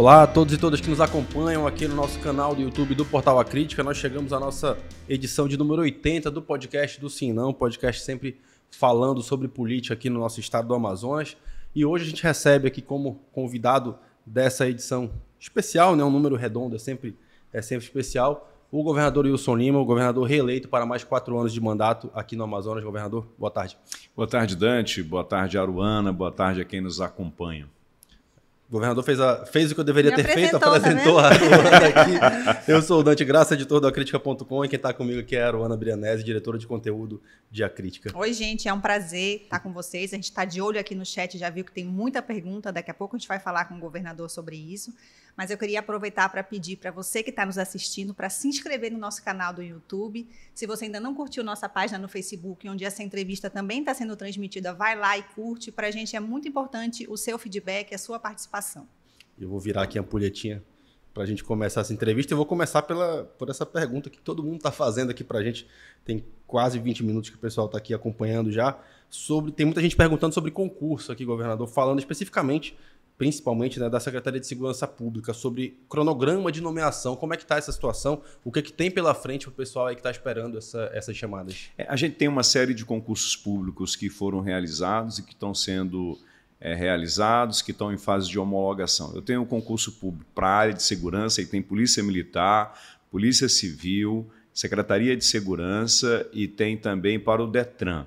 Olá a todos e todas que nos acompanham aqui no nosso canal do YouTube do Portal A Crítica. Nós chegamos à nossa edição de número 80 do podcast do Sim Não, podcast sempre falando sobre política aqui no nosso estado do Amazonas. E hoje a gente recebe aqui como convidado dessa edição especial, né, um número redondo, é sempre, é sempre especial, o governador Wilson Lima, o governador reeleito para mais quatro anos de mandato aqui no Amazonas. Governador, boa tarde. Boa tarde, Dante. Boa tarde, Aruana. Boa tarde a quem nos acompanha. O governador fez, a, fez o que eu deveria Me ter feito, apresentou tá a Aruana aqui. Eu sou o Dante Graça, editor do Acrítica.com, e quem está comigo aqui é a Aruana Brianese, diretora de conteúdo de Acrítica. Oi, gente, é um prazer estar com vocês. A gente está de olho aqui no chat, já viu que tem muita pergunta. Daqui a pouco a gente vai falar com o governador sobre isso. Mas eu queria aproveitar para pedir para você que está nos assistindo para se inscrever no nosso canal do YouTube. Se você ainda não curtiu nossa página no Facebook, onde essa entrevista também está sendo transmitida, vai lá e curte. Para a gente é muito importante o seu feedback, a sua participação. Eu vou virar aqui a ampulhetinha para a gente começar essa entrevista. Eu vou começar pela, por essa pergunta que todo mundo está fazendo aqui para a gente. Tem quase 20 minutos que o pessoal está aqui acompanhando já. Sobre, tem muita gente perguntando sobre concurso aqui, governador, falando especificamente principalmente né, da Secretaria de Segurança Pública, sobre cronograma de nomeação, como é que está essa situação, o que, é que tem pela frente para o pessoal aí que está esperando essa, essas chamadas? É, a gente tem uma série de concursos públicos que foram realizados e que estão sendo é, realizados, que estão em fase de homologação. Eu tenho um concurso público para a área de segurança e tem Polícia Militar, Polícia Civil, Secretaria de Segurança e tem também para o DETRAN.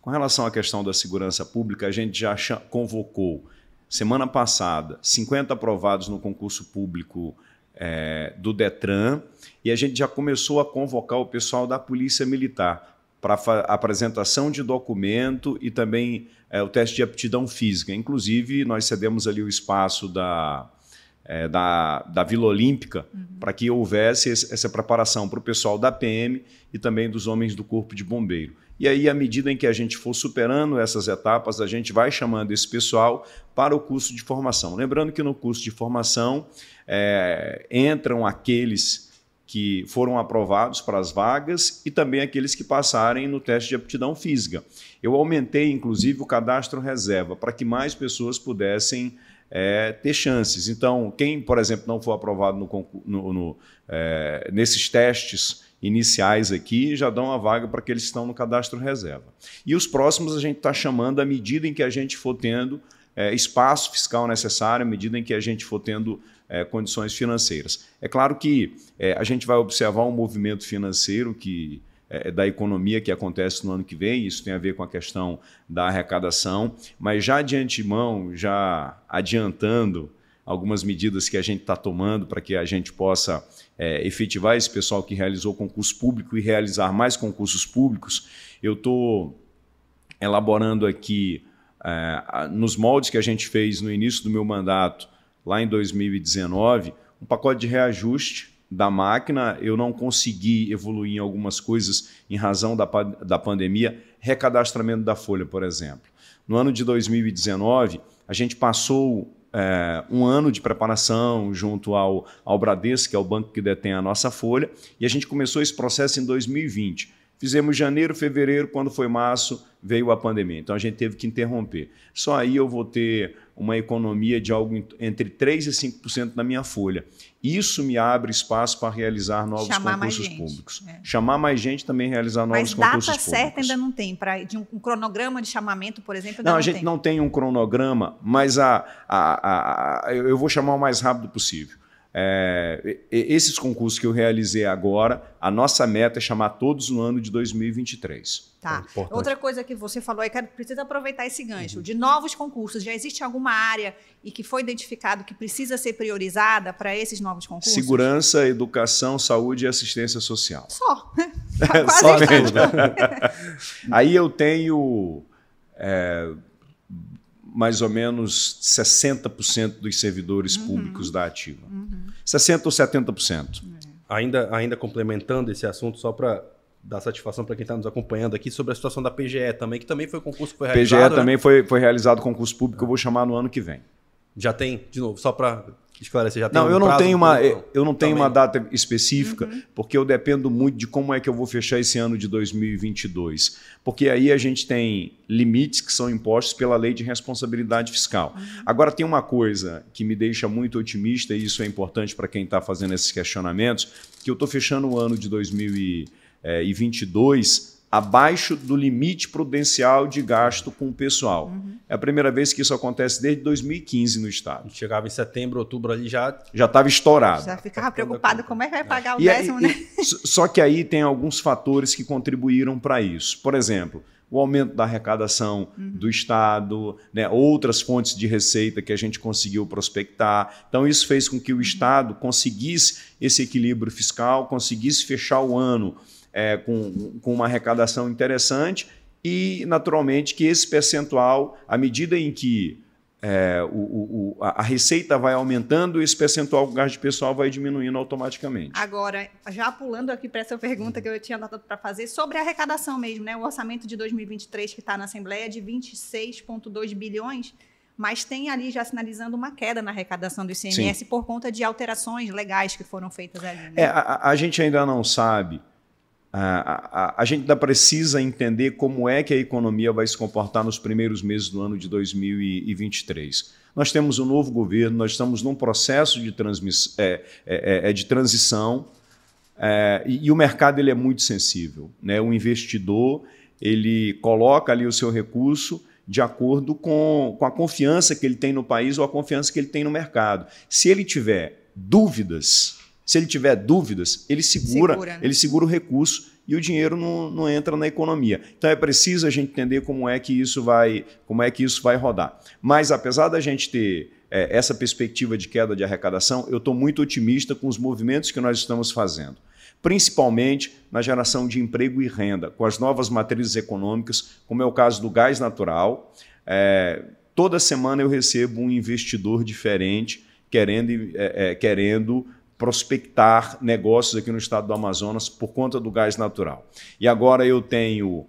Com relação à questão da segurança pública, a gente já convocou Semana passada, 50 aprovados no concurso público é, do Detran e a gente já começou a convocar o pessoal da Polícia Militar para apresentação de documento e também é, o teste de aptidão física. Inclusive, nós cedemos ali o espaço da, é, da, da Vila Olímpica uhum. para que houvesse essa preparação para o pessoal da PM e também dos homens do Corpo de Bombeiro. E aí, à medida em que a gente for superando essas etapas, a gente vai chamando esse pessoal para o curso de formação. Lembrando que no curso de formação é, entram aqueles que foram aprovados para as vagas e também aqueles que passarem no teste de aptidão física. Eu aumentei, inclusive, o cadastro reserva para que mais pessoas pudessem é, ter chances. Então, quem, por exemplo, não for aprovado no, no, no, é, nesses testes iniciais aqui já dão a vaga para aqueles que estão no cadastro reserva. E os próximos a gente está chamando à medida em que a gente for tendo é, espaço fiscal necessário, à medida em que a gente for tendo é, condições financeiras. É claro que é, a gente vai observar um movimento financeiro que da economia que acontece no ano que vem, isso tem a ver com a questão da arrecadação, mas já de antemão, já adiantando algumas medidas que a gente está tomando para que a gente possa é, efetivar esse pessoal que realizou concurso público e realizar mais concursos públicos, eu estou elaborando aqui, é, nos moldes que a gente fez no início do meu mandato, lá em 2019, um pacote de reajuste da máquina. Eu não consegui evoluir em algumas coisas em razão da, da pandemia, recadastramento da folha, por exemplo. No ano de 2019, a gente passou é, um ano de preparação junto ao, ao Bradesco, que é o banco que detém a nossa folha, e a gente começou esse processo em 2020. Fizemos janeiro, fevereiro, quando foi março, veio a pandemia. Então a gente teve que interromper. Só aí eu vou ter uma economia de algo entre 3% e 5% na minha folha. Isso me abre espaço para realizar novos Chamar concursos públicos. É. Chamar mais gente também realizar novos concursos públicos. Mas data certa ainda não tem, pra, de um, um, cronograma de chamamento, por exemplo, não, não a gente tem. não tem um cronograma, mas a, a, a, a, eu vou chamar o mais rápido possível. É, esses concursos que eu realizei agora, a nossa meta é chamar todos no ano de 2023. Tá. É Outra coisa que você falou é que precisa aproveitar esse gancho. Uhum. De novos concursos, já existe alguma área e que foi identificado que precisa ser priorizada para esses novos concursos? Segurança, educação, saúde e assistência social. Só. Quase Só mesmo. Aí eu tenho. É, mais ou menos 60% dos servidores uhum. públicos da Ativa. Uhum. 60% ou 70%. Ainda, ainda complementando esse assunto, só para dar satisfação para quem está nos acompanhando aqui, sobre a situação da PGE também, que também foi concurso que foi realizado. PGE né? também foi, foi realizado concurso público, eu vou chamar no ano que vem. Já tem, de novo, só para esclarecer? Já tem não, um eu não prazo tenho uma, eu não tenho Também. uma data específica, porque eu dependo muito de como é que eu vou fechar esse ano de 2022. Porque aí a gente tem limites que são impostos pela lei de responsabilidade fiscal. Agora, tem uma coisa que me deixa muito otimista, e isso é importante para quem está fazendo esses questionamentos, que eu estou fechando o ano de 2022 abaixo do limite prudencial de gasto com o pessoal. É a primeira vez que isso acontece desde 2015 no A Estado. gente chegava em setembro, outubro ali já. Já estava estourado. Já ficava preocupado como é que vai pagar o E aí- décimo, né? s- Só que aí tem alguns fatores que contribuíram para isso. Por exemplo, o aumento da arrecadação do Estado, né, outras fontes de receita que a gente conseguiu prospectar. Então, isso fez com que o Estado conseguisse esse equilíbrio fiscal, conseguisse fechar o ano é, com, com uma arrecadação interessante e, naturalmente, que esse percentual, à medida em que é, o- o- a receita vai aumentando, esse percentual do gasto de pessoal vai diminuindo automaticamente. Agora, já pulando aqui para essa pergunta que eu tinha anotado para fazer, sobre a arrecadação mesmo, né? O orçamento de 2023 que está na Assembleia é de 26,2 bilhões, mas tem ali já sinalizando uma queda na arrecadação do ICMS por conta de alterações legais que foram feitas ali. né? É, a- a gente ainda não sabe. A, a- a gente ainda precisa entender como é que a economia vai se comportar nos primeiros meses do ano de 2023. Nós temos um novo governo, nós estamos num processo de, transmiss, é, é, é, de transição é, e, e o mercado ele é muito sensível. Né? O investidor ele coloca ali o seu recurso de acordo com, com a confiança que ele tem no país ou a confiança que ele tem no mercado. Se ele tiver dúvidas, se ele tiver dúvidas, ele segura, Segura, né? ele segura o recurso e o dinheiro não, não entra na economia. Então é preciso a gente entender como é que isso vai, como é que isso vai rodar. Mas apesar da gente ter é, essa perspectiva de queda de arrecadação, eu estou muito otimista com os movimentos que nós estamos fazendo principalmente na geração de emprego e renda, com as novas matrizes econômicas, como é o caso do gás natural. É, toda semana eu recebo um investidor diferente querendo, é, é, querendo prospectar negócios aqui no estado do Amazonas por conta do gás natural. E agora eu tenho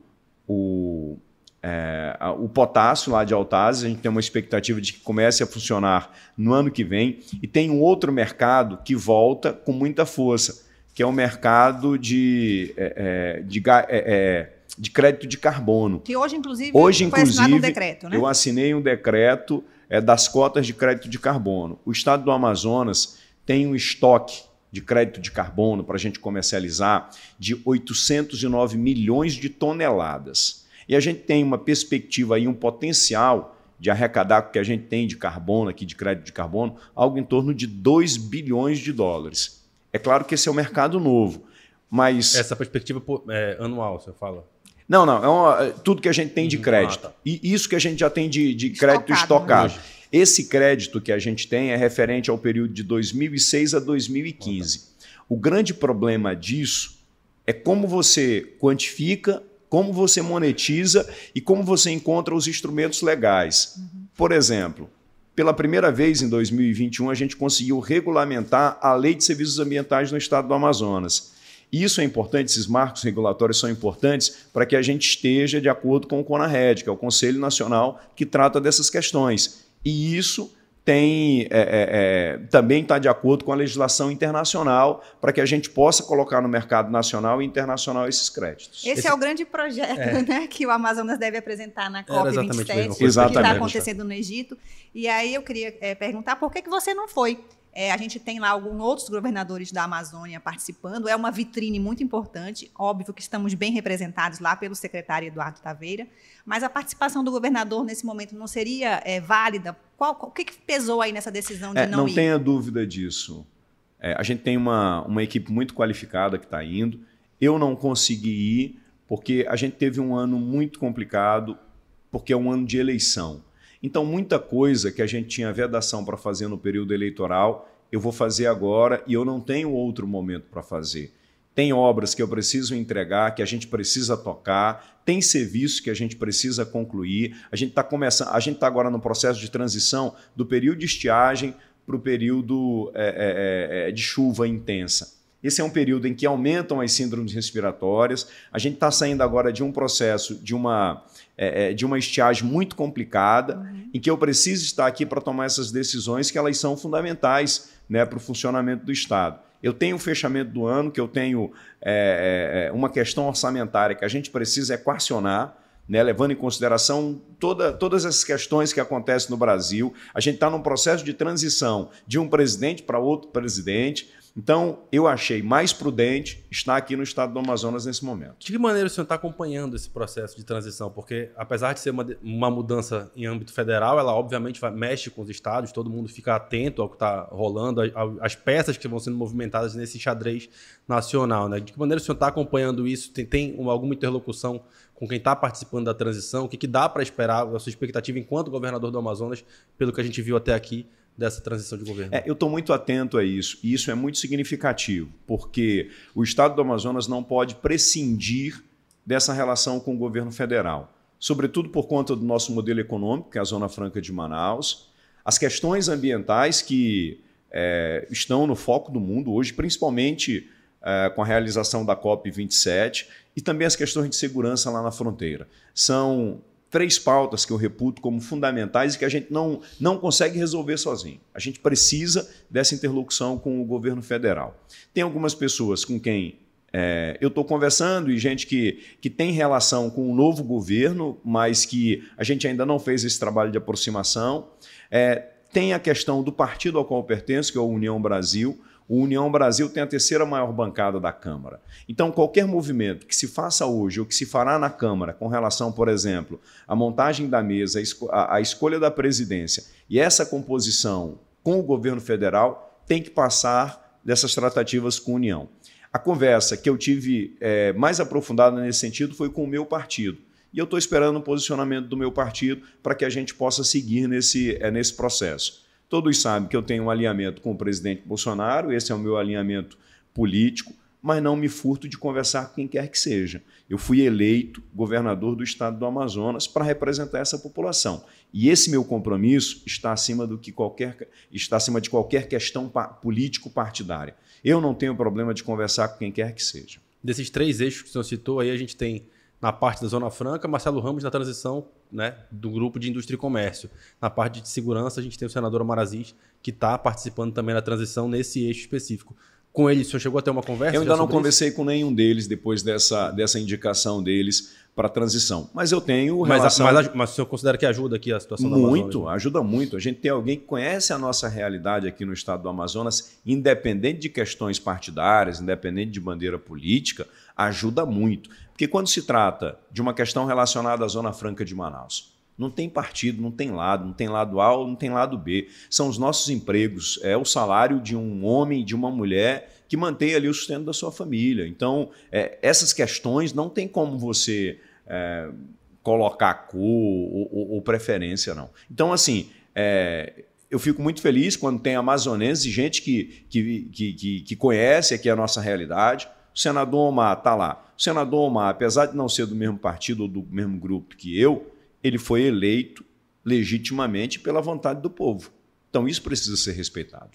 o, é, o potássio lá de Altazes, a gente tem uma expectativa de que comece a funcionar no ano que vem, e tem um outro mercado que volta com muita força, que é o mercado de, é, de, é, de crédito de carbono. Que hoje, inclusive, Hoje, foi assinado inclusive, um decreto, né? eu assinei um decreto é, das cotas de crédito de carbono. O estado do Amazonas tem um estoque de crédito de carbono para a gente comercializar de 809 milhões de toneladas. E a gente tem uma perspectiva aí, um potencial de arrecadar o que a gente tem de carbono aqui, de crédito de carbono, algo em torno de 2 bilhões de dólares. É claro que esse é um mercado novo, mas... Essa perspectiva é, anual, você fala. Não, não, é uma, tudo que a gente tem de Uhum. crédito. Ah, tá. E isso que a gente já tem de, de crédito Estocado, estocado. Esse crédito que a gente tem é referente ao período de 2006 a 2015. O grande problema disso é como você quantifica, como você monetiza e como você encontra os instrumentos legais. Por exemplo, pela primeira vez em 2021, a gente conseguiu regulamentar a Lei de Serviços Ambientais no estado do Amazonas. Isso é importante, esses marcos regulatórios são importantes para que a gente esteja de acordo com o CONARED, que é o Conselho Nacional que trata dessas questões. E isso tem, é, é, também está de acordo com a legislação internacional para que a gente possa colocar no mercado nacional e internacional esses créditos. Esse, Esse- é o grande projeto né, que o Amazonas deve apresentar na exatamente a mesma COP27, coisa que está acontecendo no Egito. E aí eu queria é, perguntar por que, que você não foi? É, a gente tem lá alguns outros governadores da Amazônia participando. É uma vitrine muito importante. Óbvio que estamos bem representados lá pelo secretário Eduardo Taveira. Mas a participação do governador nesse momento não seria é, válida? Qual, qual- o que, que pesou aí nessa decisão de É, não, não ir? tenha dúvida disso. É, a gente tem uma, uma equipe muito qualificada que está indo. Eu não consegui ir porque a gente teve um ano muito complicado, porque é um ano de eleição. Então, muita coisa que a gente tinha vedação para fazer no período eleitoral, eu vou fazer agora e eu não tenho outro momento para fazer. Tem obras que eu preciso entregar, que a gente precisa tocar, tem serviço que a gente precisa concluir. A gente está começando, a gente está agora no processo de transição do período de estiagem para o período é, é, é, de chuva intensa. Esse é um período em que aumentam as síndromes respiratórias. A gente está saindo agora de um processo de uma, é, é, de uma estiagem muito complicada, em que eu preciso estar aqui para tomar essas decisões que elas são fundamentais né, para o funcionamento do Estado. Eu tenho o fechamento do ano, que eu tenho é, é, uma questão orçamentária que a gente precisa equacionar, né, levando em consideração toda, todas essas questões que acontecem no Brasil. A gente está num processo de transição de um presidente para outro presidente. Então, eu achei mais prudente estar aqui no estado do Amazonas nesse momento. De que maneira o senhor está acompanhando esse processo de transição? Porque, apesar de ser uma, uma mudança em âmbito federal, ela obviamente vai, mexe com os estados, todo mundo fica atento ao que está rolando, às peças que vão sendo movimentadas nesse xadrez nacional. Né? De que maneira o senhor está acompanhando isso? Tem, tem alguma interlocução com quem está participando da transição? O que, que dá para esperar, a sua expectativa enquanto governador do Amazonas, pelo que a gente viu até aqui? Dessa transição de governo? É, eu estou muito atento a isso, e isso é muito significativo, porque o Estado do Amazonas não pode prescindir dessa relação com o governo federal, sobretudo por conta do nosso modelo econômico, que é a Zona Franca de Manaus, as questões ambientais que é, estão no foco do mundo hoje, principalmente é, com a realização da COP27, e também as questões de segurança lá na fronteira. São três pautas que eu reputo como fundamentais e que a gente não, não consegue resolver sozinho. A gente precisa dessa interlocução com o governo federal. Tem algumas pessoas com quem é, eu estou conversando e gente que, que tem relação com o novo governo, mas que a gente ainda não fez esse trabalho de aproximação. É, tem a questão do partido ao qual pertenço, que é a União Brasil. O União Brasil tem a terceira maior bancada da Câmara. Então, qualquer movimento que se faça hoje ou que se fará na Câmara com relação, por exemplo, à montagem da mesa, à escolha da presidência e essa composição com o governo federal, tem que passar dessas tratativas com a União. A conversa que eu tive é, mais aprofundada nesse sentido foi com o meu partido. E eu estou esperando o posicionamento do meu partido para que a gente possa seguir nesse, é, nesse processo. Todos sabem que eu tenho um alinhamento com o presidente Bolsonaro, esse é o meu alinhamento político, mas não me furto de conversar com quem quer que seja. Eu fui eleito governador do estado do Amazonas para representar essa população. E esse meu compromisso está acima do que qualquer está acima de qualquer questão político partidária. Eu não tenho problema de conversar com quem quer que seja. Desses três eixos que o senhor citou, aí a gente tem na parte da Zona Franca, Marcelo Ramos na transição né, do grupo de indústria e comércio. Na parte de segurança, a gente tem o senador Amarazis, que está participando também da transição nesse eixo específico. Com ele, o senhor chegou a ter uma conversa? Eu ainda não conversei isso? com nenhum deles depois dessa, dessa indicação deles para a transição. Mas eu tenho relação... Mas, mas, mas o senhor considera que ajuda aqui a situação muito, do Amazonas? Muito, ajuda muito. A gente tem alguém que conhece a nossa realidade aqui no estado do Amazonas, independente de questões partidárias, independente de bandeira política, ajuda muito. Porque quando se trata de uma questão relacionada à Zona Franca de Manaus, não tem partido, não tem lado, não tem lado A não tem lado B. São os nossos empregos, é o salário de um homem de uma mulher que mantém ali o sustento da sua família. Então, é, essas questões não tem como você é, colocar cor ou, ou, ou, preferência, não. Então, assim, é, eu fico muito feliz quando tem amazonenses e gente que, que, que, que, que conhece aqui a nossa realidade. O senador Omar está lá. O senador Omar, apesar de não ser do mesmo partido ou do mesmo grupo que eu, ele foi eleito legitimamente pela vontade do povo. Então isso precisa ser respeitado.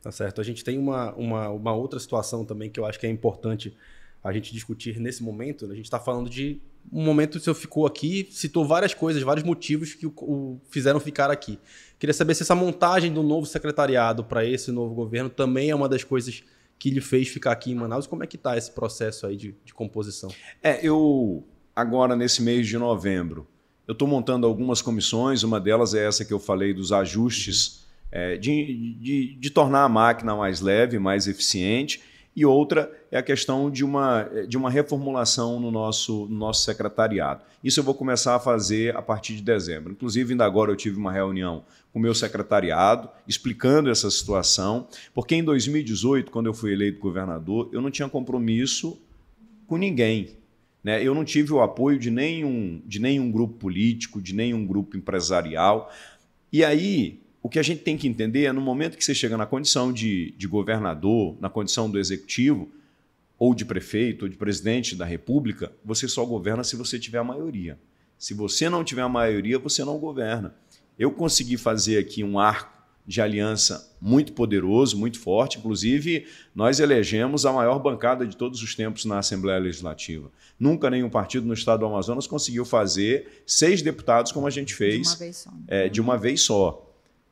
Tá certo. A gente tem uma, uma, uma outra situação também que eu acho que é importante a gente discutir nesse momento. Né? A gente está falando de um momento que o senhor ficou aqui, citou várias coisas, vários motivos que o, o fizeram ficar aqui. Queria saber se essa montagem do novo secretariado para esse novo governo também é uma das coisas que lhe fez ficar aqui em Manaus. Como é que está esse processo aí de, de composição? É, eu agora nesse mês de novembro eu estou montando algumas comissões, uma delas é essa que eu falei dos ajustes, é, de, de, de, tornar a máquina mais leve, mais eficiente, e outra é a questão de uma, de uma reformulação no nosso, no nosso secretariado. Isso eu vou começar a fazer a partir de dezembro. Inclusive, ainda agora eu tive uma reunião com o meu secretariado, explicando essa situação, porque em 2018, quando eu fui eleito governador, eu não tinha compromisso com ninguém. Né? Eu não tive o apoio de nenhum, de nenhum grupo político, de nenhum grupo empresarial. E aí, o que a gente tem que entender é no momento que você chega na condição de, de governador, na condição do executivo, ou de prefeito, ou de presidente da república, você só governa se você tiver a maioria. Se você não tiver a maioria, você não governa. Eu consegui fazer aqui um arco de aliança muito poderoso, muito forte. Inclusive, nós elegemos a maior bancada de todos os tempos na Assembleia Legislativa. Nunca nenhum partido no estado do Amazonas conseguiu fazer seis deputados como a gente fez. De uma vez só. Né? É, de uma vez só.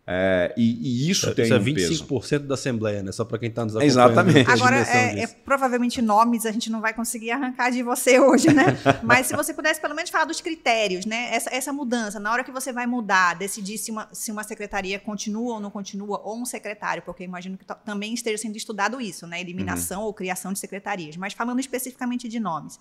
É, e, e, isso é, tem isso é um 25% peso. da Assembleia, né? Só para quem está nos acompanhando. Exatamente. Agora, é, é, provavelmente nomes a gente não vai conseguir arrancar de você hoje, né? Mas se você pudesse pelo menos falar dos critérios, né? Essa, essa mudança, na hora que você vai mudar, decidir se uma, se uma secretaria continua ou não continua, ou um secretário, porque eu imagino que também esteja sendo estudado isso, né? Eliminação uhum. ou criação de secretarias. Mas falando especificamente de nomes.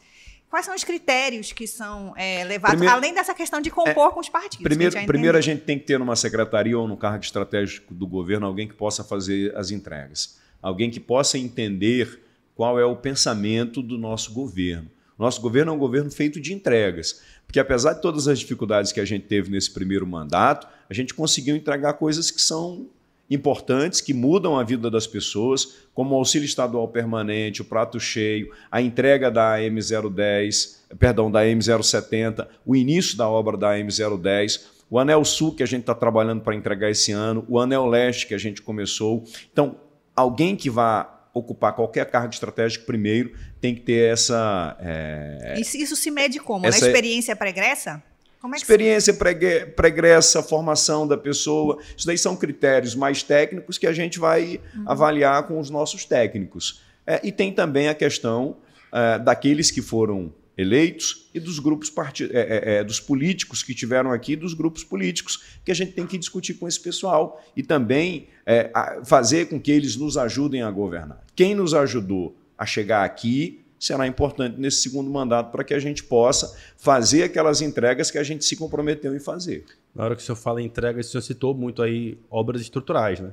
Quais são os critérios que são é, levados, primeiro, além dessa questão de compor é, com os partidos? Primeiro, a primeiro a gente tem que ter numa secretaria ou no cargo estratégico do governo alguém que possa fazer as entregas. Alguém que possa entender qual é o pensamento do nosso governo. Nosso governo é um governo feito de entregas. Porque apesar de todas as dificuldades que a gente teve nesse primeiro mandato, a gente conseguiu entregar coisas que são importantes que mudam a vida das pessoas, como o auxílio estadual permanente, o prato cheio, a entrega da M010, perdão, da M070, o início da obra da M010, o Anel Sul que a gente está trabalhando para entregar esse ano, o Anel Leste que a gente começou. Então, alguém que vá ocupar qualquer cargo estratégico primeiro tem que ter essa. É... Isso, isso, se mede como? Essa... Na experiência pregressa? É Experiência se... pregressa, formação da pessoa. Isso daí são critérios mais técnicos que a gente vai uhum. avaliar com os nossos técnicos. É, e tem também a questão é, daqueles que foram eleitos e dos grupos part... É, é, é, dos políticos que tiveram aqui, dos grupos políticos, que a gente tem que discutir com esse pessoal e também fazer com que eles nos ajudem a governar. Quem nos ajudou a chegar aqui será importante nesse segundo mandato para que a gente possa fazer aquelas entregas que a gente se comprometeu em fazer. Na hora que o senhor fala em entregas, o senhor citou muito aí obras estruturais, né?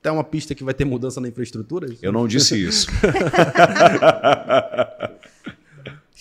Tem uma pista que vai ter mudança na infraestrutura? Eu não disse isso.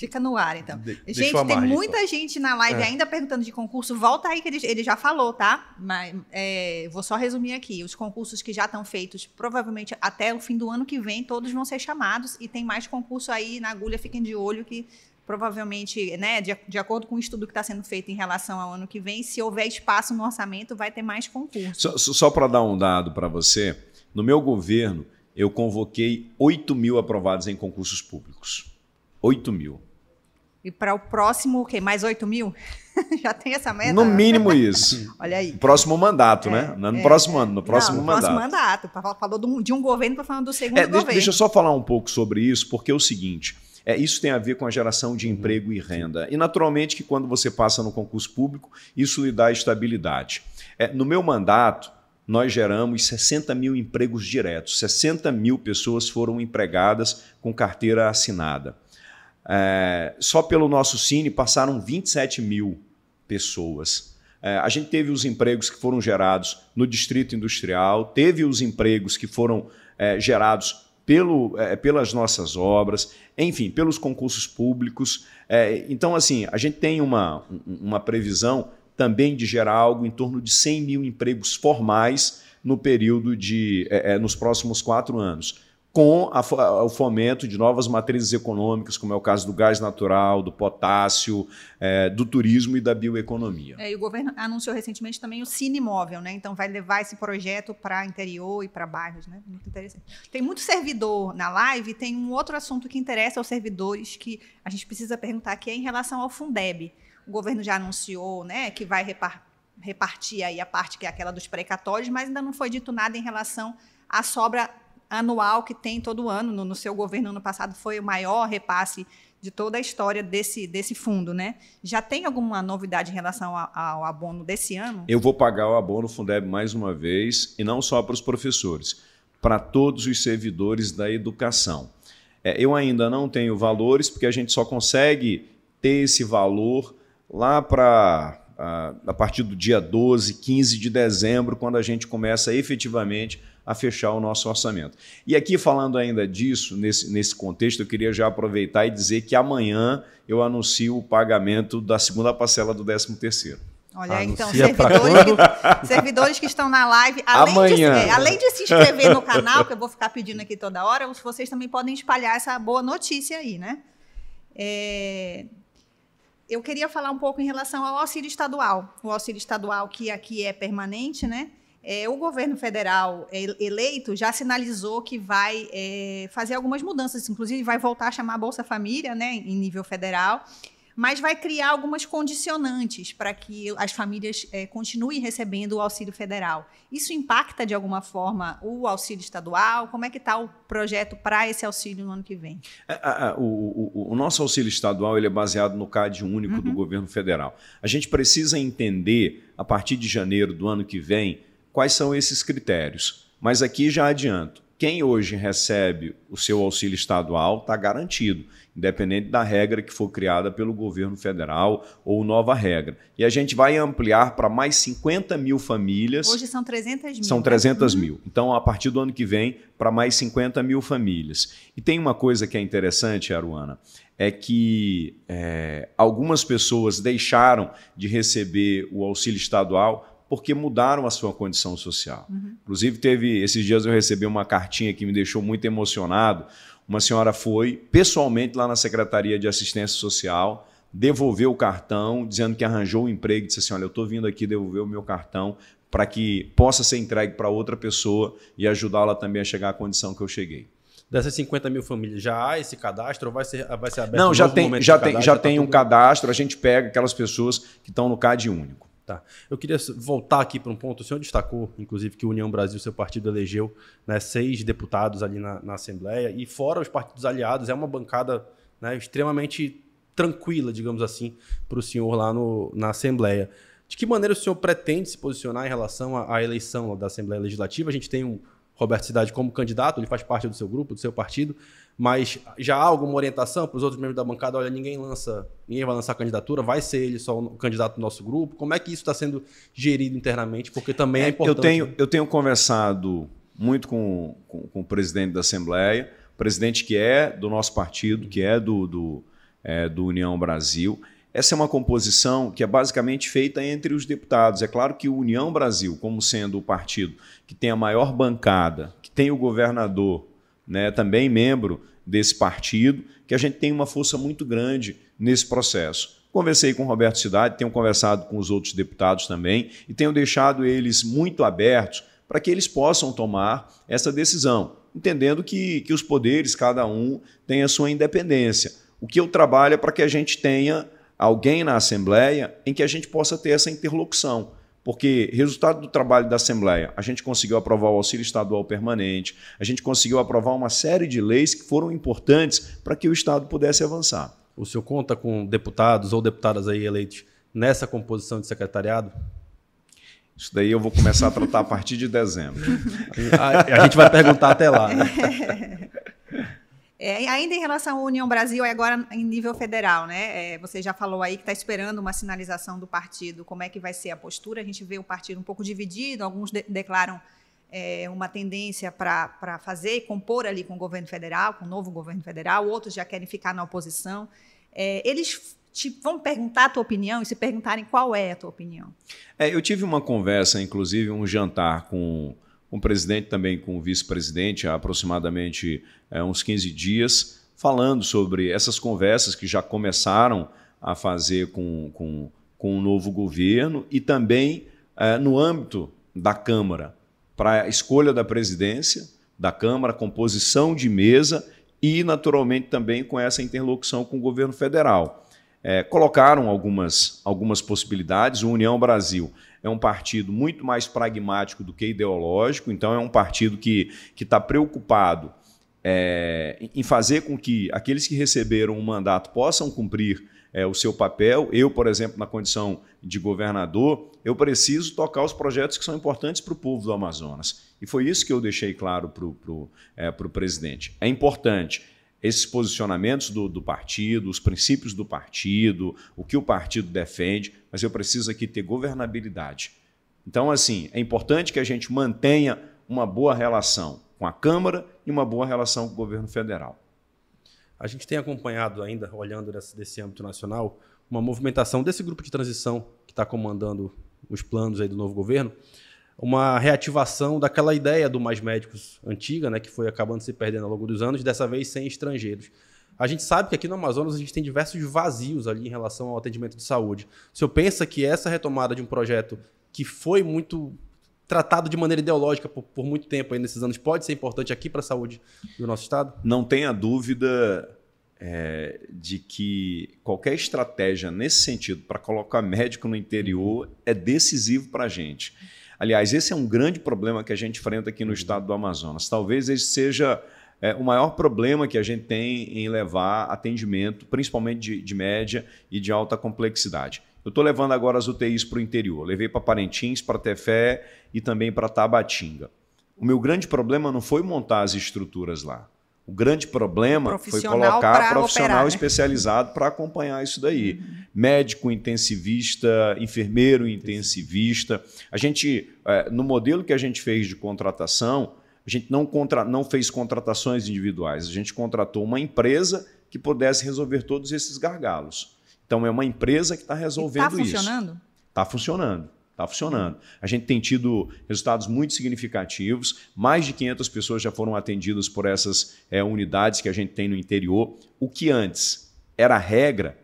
Fica no ar, então. De gente, tem muita então. gente na live é. ainda perguntando de concurso. Volta aí que ele, ele já falou, tá? Mas é, vou só resumir aqui. Os concursos que já estão feitos, provavelmente até o fim do ano que vem, todos vão ser chamados. E tem mais concurso aí na agulha, fiquem de olho que provavelmente, né, de, de acordo com o estudo que está sendo feito em relação ao ano que vem, se houver espaço no orçamento, vai ter mais concurso. Só, só para dar um dado para você, no meu governo, eu convoquei 8 mil aprovados em concursos públicos. 8 mil. E para o próximo, o quê? Mais 8 mil? Já tem essa meta? No mínimo isso. Olha aí. Próximo mandato, é, né? Não no é, próximo ano, no próximo Não, no mandato. próximo mandato. Falou de um governo, para falando do segundo é, governo. Deixa eu só falar um pouco sobre isso, porque é o seguinte. É, isso tem a ver com a geração de emprego e renda. E, naturalmente, que quando você passa no concurso público, isso lhe dá estabilidade. É, no meu mandato, nós geramos 60 mil empregos diretos. 60 mil pessoas foram empregadas com carteira assinada. É, só pelo nosso Cine passaram 27 mil pessoas. É, a gente teve os empregos que foram gerados no Distrito Industrial, teve os empregos que foram é, gerados pelo, é, pelas nossas obras, enfim, pelos concursos públicos. É, então, assim, a gente tem uma, uma previsão também de gerar algo em torno de 100 mil empregos formais no período de é, nos próximos quatro anos com a, o fomento de novas matrizes econômicas, como é o caso do gás natural, do potássio, é, do turismo e da bioeconomia. É, e o governo anunciou recentemente também o Cine Móvel, né? Então vai levar esse projeto para interior e para bairros, né? Muito interessante. Tem muito servidor na live, tem um outro assunto que interessa aos servidores que a gente precisa perguntar que é em relação ao Fundeb. O governo já anunciou, né, que vai repartir aí a parte que é aquela dos precatórios, mas ainda não foi dito nada em relação à sobra anual que tem todo ano. No, no, seu governo, ano passado, foi o maior repasse de toda a história desse, desse fundo, né? Já tem alguma novidade em relação ao, abono desse ano? Eu vou pagar o abono Fundeb mais uma vez, e não só para os professores, para todos os servidores da educação. É, eu ainda não tenho valores, porque a gente só consegue ter esse valor lá para a partir do dia 12, 15 de dezembro, quando a gente começa efetivamente a fechar o nosso orçamento. E aqui, falando ainda disso, nesse, nesse contexto, eu queria já aproveitar e dizer que amanhã eu anuncio o pagamento da segunda parcela do 13 terceiro. Olha, então, servidores que, servidores que, estão na live, além Amanhã. de, é, além de se inscrever no canal, que eu vou ficar pedindo aqui toda hora, vocês também podem espalhar essa boa notícia aí, né? É, eu queria falar um pouco em relação ao auxílio estadual. O auxílio estadual que aqui é permanente, né? É, o governo federal eleito já sinalizou que vai é, fazer algumas mudanças, inclusive vai voltar a chamar a Bolsa Família, né, em nível federal. Mas vai criar algumas condicionantes para que as famílias é, continuem recebendo o auxílio federal. Isso impacta de alguma forma o auxílio estadual? Como é que está o projeto para esse auxílio no ano que vem? É, o, o, o, nosso auxílio estadual ele é baseado no CAD único uhum. do governo federal. A gente precisa entender, a partir de janeiro do ano que vem, quais são esses critérios. Mas aqui já adianto, quem hoje recebe o seu auxílio estadual está garantido, independente da regra que for criada pelo governo federal ou nova regra. E a gente vai ampliar para mais 50 mil famílias. Hoje são 300 mil. São 300 né? mil. Então, a partir do ano que vem, para mais 50 mil famílias. E tem uma coisa que é interessante, Aruana, é que é, algumas pessoas deixaram de receber o auxílio estadual porque mudaram a sua condição social. Uhum. Inclusive, teve esses dias eu recebi uma cartinha que me deixou muito emocionado. Uma senhora foi pessoalmente lá na Secretaria de Assistência Social, devolveu o cartão, dizendo que arranjou o um emprego, disse assim: Olha, eu estou vindo aqui devolver o meu cartão para que possa ser entregue para outra pessoa e ajudá-la também a chegar à condição que eu cheguei. Dessas 50 mil famílias, já há esse cadastro ou vai ser, vai ser aberto? Não, já tem, já tem, já tem um cadastro, a gente pega aquelas pessoas que estão no CAD único. Tá. Eu queria voltar aqui para um ponto. O senhor destacou, inclusive, que o União Brasil, seu partido, elegeu né, seis deputados ali na, na, Assembleia. E fora os partidos aliados, é uma bancada né, extremamente tranquila, digamos assim, para o senhor lá no, na Assembleia. De que maneira o senhor pretende se posicionar em relação à, à eleição da Assembleia Legislativa? A gente tem um Roberto Cidade como candidato, ele faz parte do seu grupo, do seu partido, mas já há alguma orientação para os outros membros da bancada? Olha, ninguém lança, ninguém vai lançar candidatura, vai ser ele só o candidato do nosso grupo? Como é que isso está sendo gerido internamente? Porque também é, é importante. Eu tenho, eu tenho conversado muito com, com, com, o presidente da Assembleia, presidente que é do nosso partido, que é do, do, é, do União Brasil. Essa é uma composição que é basicamente feita entre os deputados. É claro que o União Brasil, como sendo o partido que tem a maior bancada, que tem o governador, né, também membro desse partido, que a gente tem uma força muito grande nesse processo. Conversei com o Roberto Cidade, tenho conversado com os outros deputados também e tenho deixado eles muito abertos para que eles possam tomar essa decisão, entendendo que, que os poderes, cada um, tem a sua independência. O que eu trabalho é para que a gente tenha alguém na Assembleia em que a gente possa ter essa interlocução. Porque resultado do trabalho da Assembleia, a gente conseguiu aprovar o auxílio estadual permanente, a gente conseguiu aprovar uma série de leis que foram importantes para que o Estado pudesse avançar. O senhor conta com deputados ou deputadas aí eleitos nessa composição de secretariado? Isso daí eu vou começar a tratar a partir de dezembro. a, a gente vai perguntar até lá. Né? É, ainda em relação à União Brasil, é agora em nível federal, né? É, você já falou aí que está esperando uma sinalização do partido, como é que vai ser a postura. A gente vê o partido um pouco dividido, alguns de declaram é, uma tendência para fazer, compor ali com o governo federal, com o novo governo federal, outros já querem ficar na oposição. É, eles te, vão perguntar a tua opinião e se perguntarem qual é a tua opinião. É, eu tive uma conversa, inclusive um jantar com o presidente, também com o vice-presidente, há aproximadamente é, uns 15 dias, falando sobre essas conversas que já começaram a fazer com, com, com o novo governo e também é, no âmbito da Câmara, para a escolha da presidência da Câmara, composição de mesa e, naturalmente, também com essa interlocução com o governo federal. É, colocaram algumas, algumas possibilidades. O União Brasil é um partido muito mais pragmático do que ideológico, então é um partido que está preocupado é, em fazer com que aqueles que receberam um mandato possam cumprir é, o seu papel. Eu, por exemplo, na condição de governador, eu preciso tocar os projetos que são importantes para o povo do Amazonas. E foi isso que eu deixei claro para o é, presidente. É importante esses posicionamentos do, do, partido, os princípios do partido, o que o partido defende, mas eu preciso aqui ter governabilidade. Então, assim, é importante que a gente mantenha uma boa relação com a Câmara e uma boa relação com o governo federal. A gente tem acompanhado ainda, olhando desse, desse âmbito nacional, uma movimentação desse grupo de transição que está comandando os planos aí do novo governo, uma reativação daquela ideia do Mais Médicos antiga, né, que foi acabando se perdendo ao longo dos anos, dessa vez sem estrangeiros. A gente sabe que aqui no Amazonas a gente tem diversos vazios ali em relação ao atendimento de saúde. O senhor pensa que essa retomada de um projeto que foi muito tratado de maneira ideológica por, por muito tempo aí nesses anos pode ser importante aqui para a saúde do nosso estado? Não tenha dúvida é, de que qualquer estratégia nesse sentido para colocar médico no interior é decisivo para a gente. Aliás, esse é um grande problema que a gente enfrenta aqui no estado do Amazonas. Talvez esse seja é, o maior problema que a gente tem em levar atendimento, principalmente de, de média e de alta complexidade. Eu estou levando agora as UTIs para o interior. Levei para Parintins, para Tefé e também para Tabatinga. O meu grande problema não foi montar as estruturas lá. O grande problema foi colocar profissional operar, né? especializado para acompanhar isso daí. Uhum. Médico intensivista, enfermeiro intensivista. A gente, é, no modelo que a gente fez de contratação, a gente não, contra, não fez contratações individuais. A gente contratou uma empresa que pudesse resolver todos esses gargalos. Então, é uma empresa que está resolvendo tá isso. Está funcionando? Está funcionando. Está funcionando. A gente tem tido resultados muito significativos. Mais de 500 pessoas já foram atendidas por essas é, unidades que a gente tem no interior. O que antes era regra,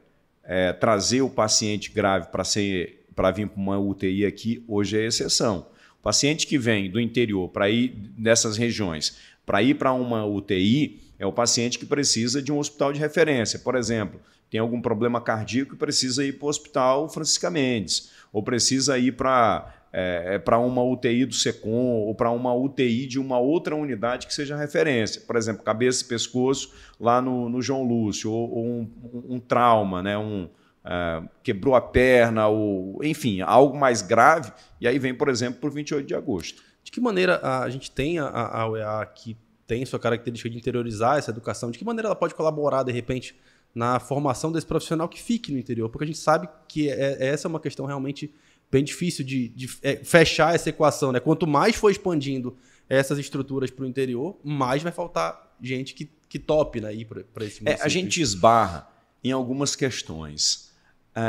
é, trazer o paciente grave para ser para vir para uma UTI aqui, hoje é exceção. O paciente que vem do interior para ir nessas regiões, para ir para uma UTI, é o paciente que precisa de um hospital de referência. Por exemplo, tem algum problema cardíaco e precisa ir para o Hospital Francisca Mendes ou precisa ir para é, é para uma UTI do SECOM ou para uma UTI de uma outra unidade que seja referência. Por exemplo, cabeça e pescoço lá no, no João Lúcio, ou, ou um, um, trauma, né? um, é, quebrou a perna, ou, enfim, algo mais grave, e aí vem, por exemplo, para o 28 de agosto. De que maneira a, gente tem a, a UEA que tem sua característica de interiorizar essa educação, de que maneira ela pode colaborar, de repente, na formação desse profissional que fique no interior, porque a gente sabe que é, é essa é uma questão realmente bem difícil de, de é, fechar essa equação. Né? Quanto mais for expandindo essas estruturas para o interior, mais vai faltar gente que, que tope né, ir para esse é, A gente esbarra em algumas questões. É,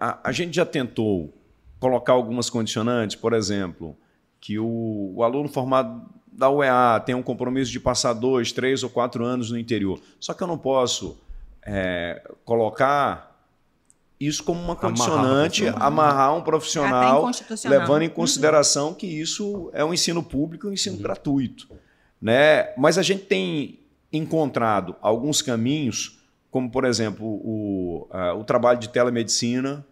a, a, gente já tentou colocar algumas condicionantes, por exemplo, que o, o aluno formado da UEA tem um compromisso de passar dois, três ou quatro anos no interior. Só que eu não posso é, colocar isso como uma condicionante, amarrar, amarrar um profissional, levando em uhum. consideração uhum. que isso é um ensino público, um ensino uhum. gratuito. Né? Mas a gente tem encontrado alguns caminhos, como, por exemplo, o, uh, o trabalho de telemedicina,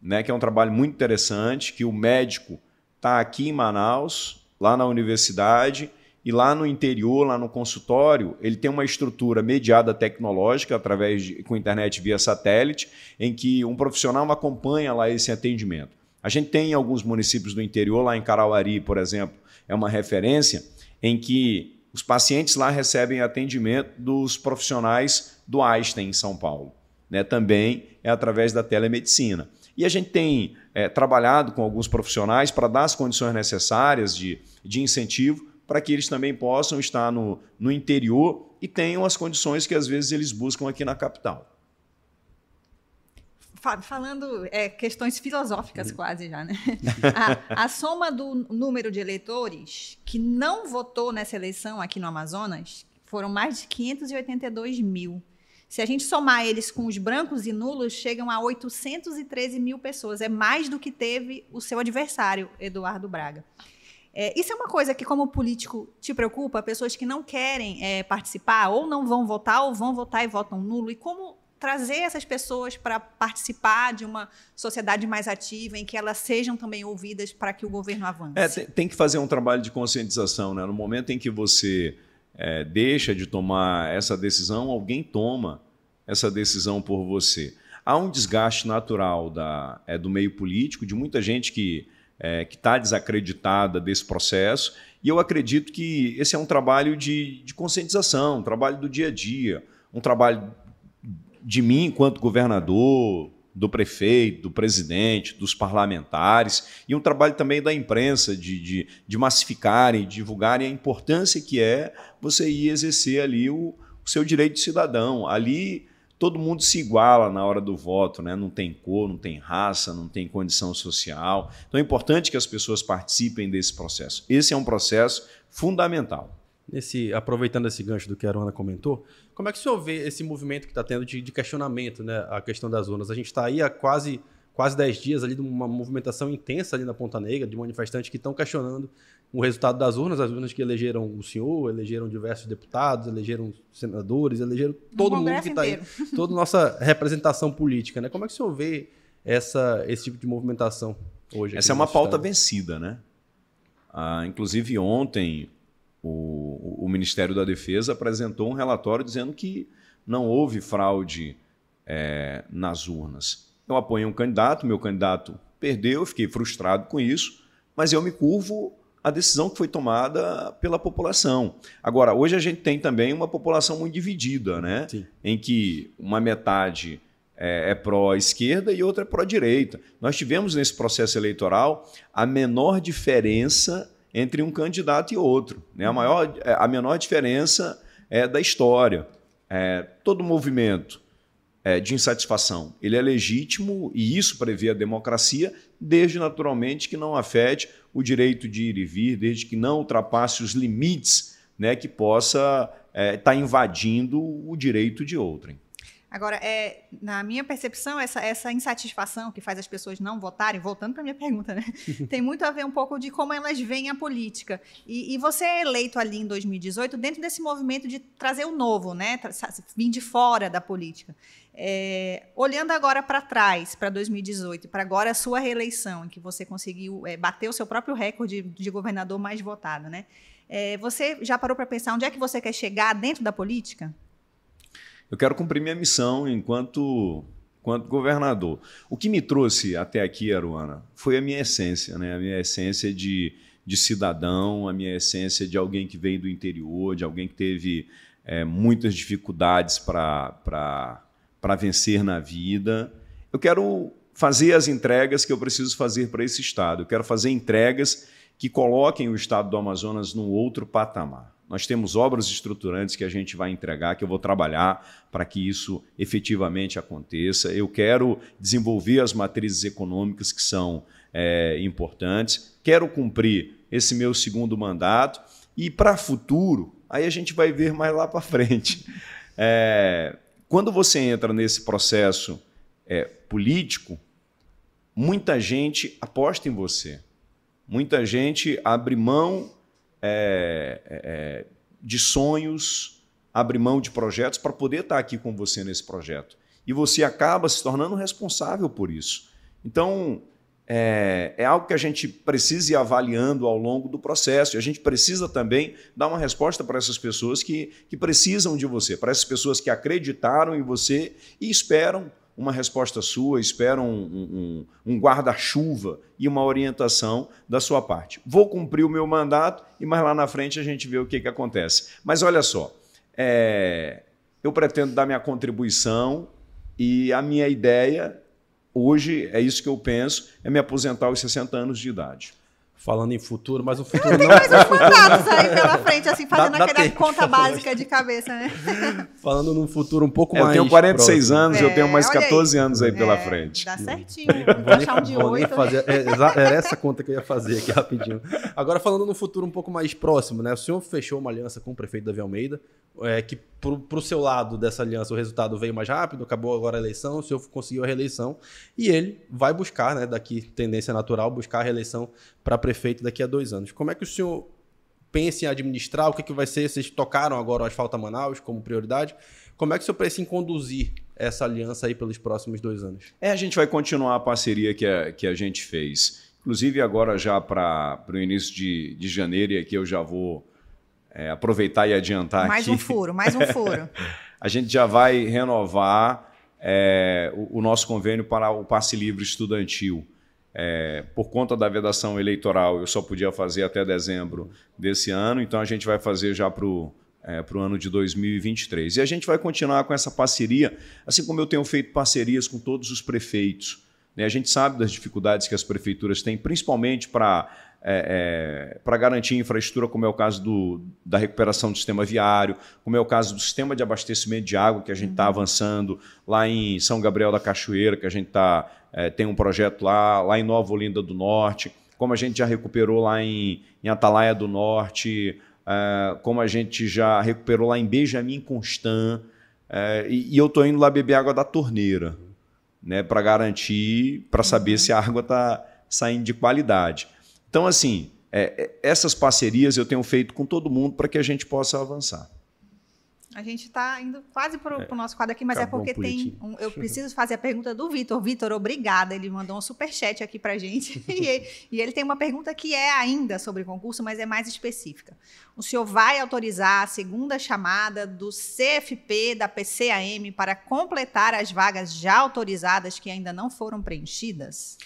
né, que é um trabalho muito interessante, que o médico está aqui em Manaus, lá na universidade, e lá no interior, lá no consultório, ele tem uma estrutura mediada tecnológica, através de, com internet via satélite, em que um profissional acompanha lá esse atendimento. A gente tem em alguns municípios do interior, lá em Carauari, por exemplo, é uma referência, em que os pacientes lá recebem atendimento dos profissionais do Einstein, em São Paulo. Né? Também é através da telemedicina. E a gente tem é, trabalhado com alguns profissionais para dar as condições necessárias de, de incentivo para que eles também possam estar no, no interior e tenham as condições que às vezes eles buscam aqui na capital. Falando é, questões filosóficas quase já, né? A, a, soma do número de eleitores que não votou nessa eleição aqui no Amazonas foram mais de 582 mil. Se a gente somar eles com os brancos e nulos, chegam a 813 mil pessoas. É mais do que teve o seu adversário, Eduardo Braga. É, isso é uma coisa que, como político, te preocupa? Pessoas que não querem é, participar, ou não vão votar, ou vão votar e votam nulo. E como trazer essas pessoas para participar de uma sociedade mais ativa, em que elas sejam também ouvidas para que o governo avance? É, tem, que fazer um trabalho de conscientização. Né? No momento em que você é, deixa de tomar essa decisão, alguém toma essa decisão por você. Há um desgaste natural da, é, do meio político, de muita gente que é, que está desacreditada desse processo. E eu acredito que esse é um trabalho de, de conscientização, um trabalho do dia a dia, um trabalho de mim enquanto governador, do prefeito, do presidente, dos parlamentares, e um trabalho também da imprensa de, de, de massificarem, divulgarem a importância que é você ir exercer ali o, o seu direito de cidadão. Ali todo mundo se iguala na hora do voto, né? não tem cor, não tem raça, não tem condição social. Então é importante que as pessoas participem desse processo. Esse é um processo fundamental. Nesse, aproveitando esse gancho do que a Arona comentou, como é que o senhor vê esse movimento que está tendo de, de, questionamento, né, a questão das urnas? A gente está aí há quase quase 10 dias ali de uma movimentação intensa ali na Ponta Negra, de manifestantes que estão questionando o resultado das urnas, as urnas que elegeram o senhor, elegeram diversos deputados, elegeram senadores, elegeram todo mundo que está aí, toda nossa representação política. Né? Como é que o senhor vê essa, esse tipo de movimentação hoje? Essa é uma pauta estado? vencida, né? Ah, inclusive ontem o, o Ministério da Defesa apresentou um relatório dizendo que não houve fraude é, nas urnas. Eu apoiei um candidato, meu candidato perdeu, fiquei frustrado com isso, mas eu me curvo à decisão que foi tomada pela população. Agora, hoje a gente tem também uma população muito dividida, né? Sim. Em que uma metade é, é pró-esquerda e outra é pró-direita. Nós tivemos nesse processo eleitoral a menor diferença entre um candidato e outro. Né? A, maior, é, a menor diferença é da história. É, todo movimento é, de insatisfação ele é legítimo e isso prevê a democracia, desde naturalmente que não afete o direito de ir e vir, desde que não ultrapasse os limites né, que possa estar é, tá invadindo o direito de outrem. Agora, é, na minha percepção, essa, essa insatisfação que faz as pessoas não votarem, voltando para a minha pergunta, né? tem muito a ver um pouco de como elas veem a política. E, e, você é eleito ali em 2018 dentro desse movimento de trazer o novo, né? Vim de fora da política. É, olhando agora para trás, para 2018, para agora a sua reeleição, em que você conseguiu é, bater o seu próprio recorde de governador mais votado, né? É, você já parou para pensar onde é que você quer chegar dentro da política? Eu quero cumprir minha missão enquanto, enquanto governador. O que me trouxe até aqui, Aruana, foi a minha essência, né? a minha essência de, de cidadão, a minha essência de alguém que veio do interior, de alguém que teve é, muitas dificuldades para vencer na vida. Eu quero fazer as entregas que eu preciso fazer para esse Estado. Eu quero fazer entregas que coloquem o Estado do Amazonas num outro patamar. Nós temos obras estruturantes que a gente vai entregar, que eu vou trabalhar para que isso efetivamente aconteça. Eu quero desenvolver as matrizes econômicas que são é, importantes. Quero cumprir esse meu segundo mandato. E para futuro, aí a gente vai ver mais lá para frente. É, quando você entra nesse processo é, político, muita gente aposta em você. Muita gente abre mão é, é, é, de sonhos, abre mão de projetos para poder estar aqui com você nesse projeto. E você acaba se tornando responsável por isso. Então, é, é, algo que a gente precisa ir avaliando ao longo do processo. E a gente precisa também dar uma resposta para essas pessoas que, que precisam de você, para essas pessoas que acreditaram em você e esperam uma resposta sua, esperam um, um, um guarda-chuva e uma orientação da sua parte. Vou cumprir o meu mandato e mais lá na frente a gente vê o que, que acontece. Mas olha só, é, eu pretendo dar minha contribuição e a minha ideia, hoje, é isso que eu penso, é me aposentar aos 60 anos de idade falando em futuro, mas o futuro Tem não... mais uns mandatos aí pela frente, assim, fazendo dá, dá aquela tempo. conta básica de cabeça, né? falando num futuro um pouco é, mais Eu tenho 46 próximo. anos, é, eu tenho mais 14 aí. anos aí pela é, frente. Dá certinho, vou achar um de oito. Fazer, é, era essa conta que eu ia fazer aqui rapidinho. Agora, falando num futuro um pouco mais próximo, né? O senhor fechou uma aliança com o prefeito Davi Almeida, é, que para o seu lado dessa aliança o resultado veio mais rápido, acabou agora a eleição, o senhor conseguiu a reeleição e ele vai buscar, né, daqui tendência natural, buscar a reeleição para prefeito daqui a dois anos. Como é que o senhor pensa em administrar? O que, que vai ser? Vocês tocaram agora o Asfalto Manaus como prioridade. Como é que o senhor pensa em conduzir essa aliança aí pelos próximos dois anos? É, a gente vai continuar a parceria que a, que a gente fez. Inclusive agora já para o início de, de janeiro, e aqui eu já vou é, aproveitar e adiantar mais aqui. Mais um furo, mais um furo. a gente já vai renovar é, o, o, nosso convênio para o passe livre estudantil. É, por conta da vedação eleitoral, eu só podia fazer até dezembro desse ano, então a gente vai fazer já para o é, para o ano de 2023. E a gente vai continuar com essa parceria, assim como eu tenho feito parcerias com todos os prefeitos. Né? A gente sabe das dificuldades que as prefeituras têm, principalmente para é, é, para garantir infraestrutura, como é o caso do, da recuperação do sistema viário, como é o caso do sistema de abastecimento de água, que a gente está uhum. avançando lá em São Gabriel da Cachoeira, que a gente tá, é, tem um projeto lá, lá em Nova Olinda do Norte, como a gente já recuperou lá em, em Atalaia do Norte, é, como a gente já recuperou lá em Benjamin Constant, é, e, e, eu estou indo lá beber água da torneira. né, para garantir, para saber uhum. se a água está saindo de qualidade. Então, assim, é, é, essas parcerias eu tenho feito com todo mundo para que a gente possa avançar. A gente está indo quase para o é, nosso quadro aqui, mas é porque tem. Um, eu preciso fazer a pergunta do Vitor. Vitor, obrigada. Ele mandou um super chat aqui para gente. e, e, ele tem uma pergunta que é ainda sobre concurso, mas é mais específica. O senhor vai autorizar a segunda chamada do CFP da PCAM para completar as vagas já autorizadas que ainda não foram preenchidas?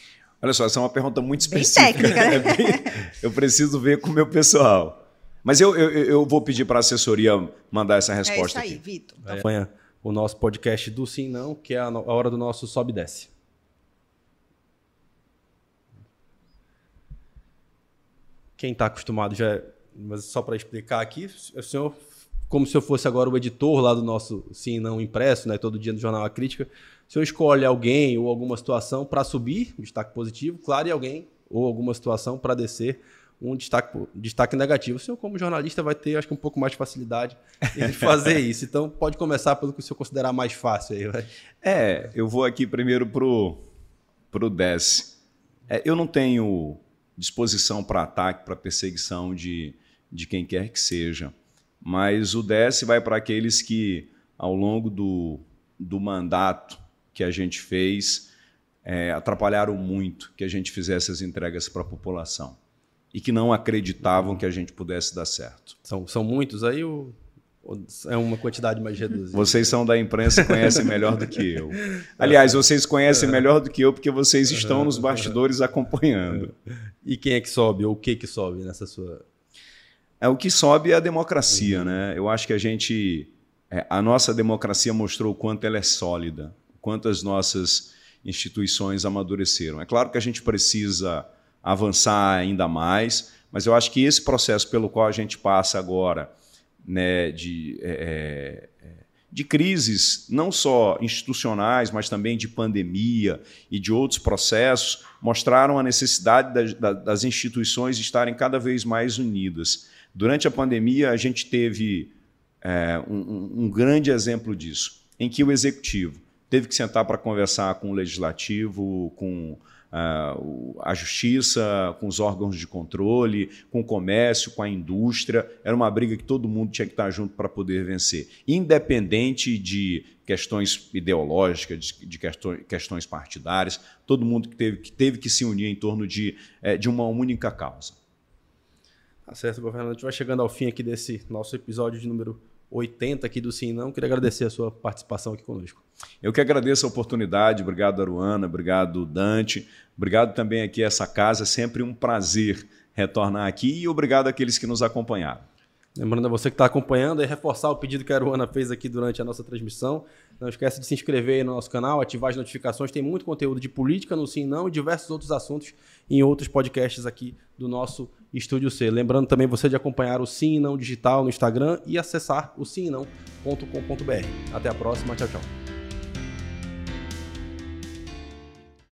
Olha só, essa é uma pergunta muito específica. Bem técnica. Né? eu preciso ver com o meu pessoal. Mas eu, eu, eu vou pedir para a assessoria mandar essa resposta. É isso aí, Vitor. Então... o nosso podcast do Sim Não, que é a hora do nosso sobe e desce. Quem está acostumado já. Mas só para explicar aqui, o senhor, como se eu fosse agora o editor lá do nosso Sim Não impresso, né, todo dia no Jornal A Crítica, o senhor escolhe alguém ou alguma situação para subir, destaque positivo, claro, e alguém ou alguma situação para descer um destaque, destaque negativo. O senhor, como jornalista, vai ter, acho que, um pouco mais de facilidade em fazer isso. Então, pode começar pelo que o senhor considerar mais fácil aí. Vai. É, eu vou aqui primeiro para o desce. É, eu não tenho disposição para ataque, para perseguição de, de quem quer que seja. Mas o desce vai para aqueles que, ao longo do, do mandato que a gente fez, é, atrapalharam muito que a gente fizesse as entregas para a população e que não acreditavam que a gente pudesse dar certo. São, são muitos aí ou, ou é uma quantidade mais reduzida? Vocês são da imprensa e conhecem melhor do que eu. Aliás, vocês conhecem melhor do que eu porque vocês estão nos bastidores acompanhando. E quem é que sobe ou o que que sobe nessa sua... É, o que sobe é a democracia, né? Eu acho que a gente... É, a nossa democracia mostrou o quanto ela é sólida, quanto as nossas instituições amadureceram. É claro que a gente precisa avançar ainda mais, mas eu acho que esse processo pelo qual a gente passa agora, né, de, é, é, de crises não só institucionais, mas também de pandemia e de outros processos, mostraram a necessidade das, das instituições estarem cada vez mais unidas. Durante a pandemia, a gente teve é, um, um grande exemplo disso, em que o executivo teve que sentar para conversar com o legislativo, com a justiça, com os órgãos de controle, com o comércio, com a indústria. Era uma briga que todo mundo tinha que estar junto para poder vencer, independente de questões ideológicas, de, questões partidárias, todo mundo que teve, que teve que se unir em torno de, é, de uma única causa. Tá certo, governador. A gente vai chegando ao fim aqui desse nosso episódio de número 80 aqui do Sim Não. Queria agradecer a sua participação aqui conosco. Eu que agradeço a oportunidade. Obrigado, Aruana. Obrigado, Dante. Obrigado também aqui a essa casa. É sempre um prazer retornar aqui e obrigado àqueles que nos acompanharam. Lembrando a você que está acompanhando e reforçar o pedido que a Aruana fez aqui durante a nossa transmissão. Não esqueça de se inscrever no nosso canal, ativar as notificações. Tem muito conteúdo de política no Sim Não e diversos outros assuntos em outros podcasts aqui do nosso Estúdio C. Lembrando também você de acompanhar o Sim Não Digital no Instagram e acessar o simnão.com.br. Até a próxima. Tchau, tchau.